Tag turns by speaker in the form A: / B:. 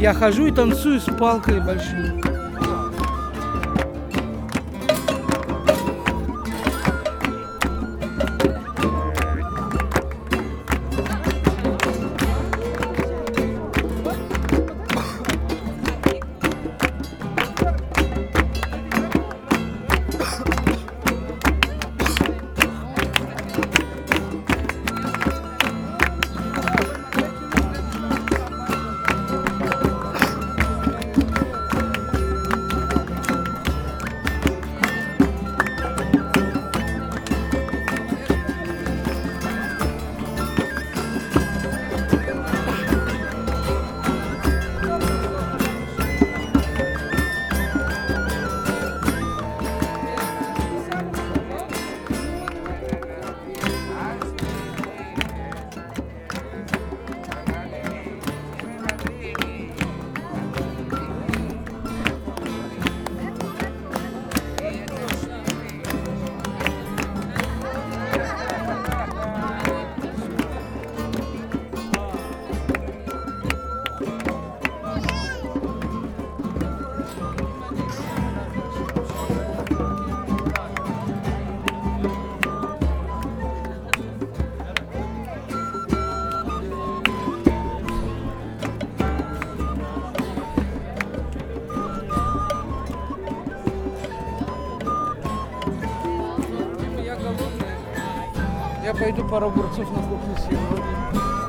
A: Я хожу и танцую с палкой большой. Пойду пару огурцов на кухню съем.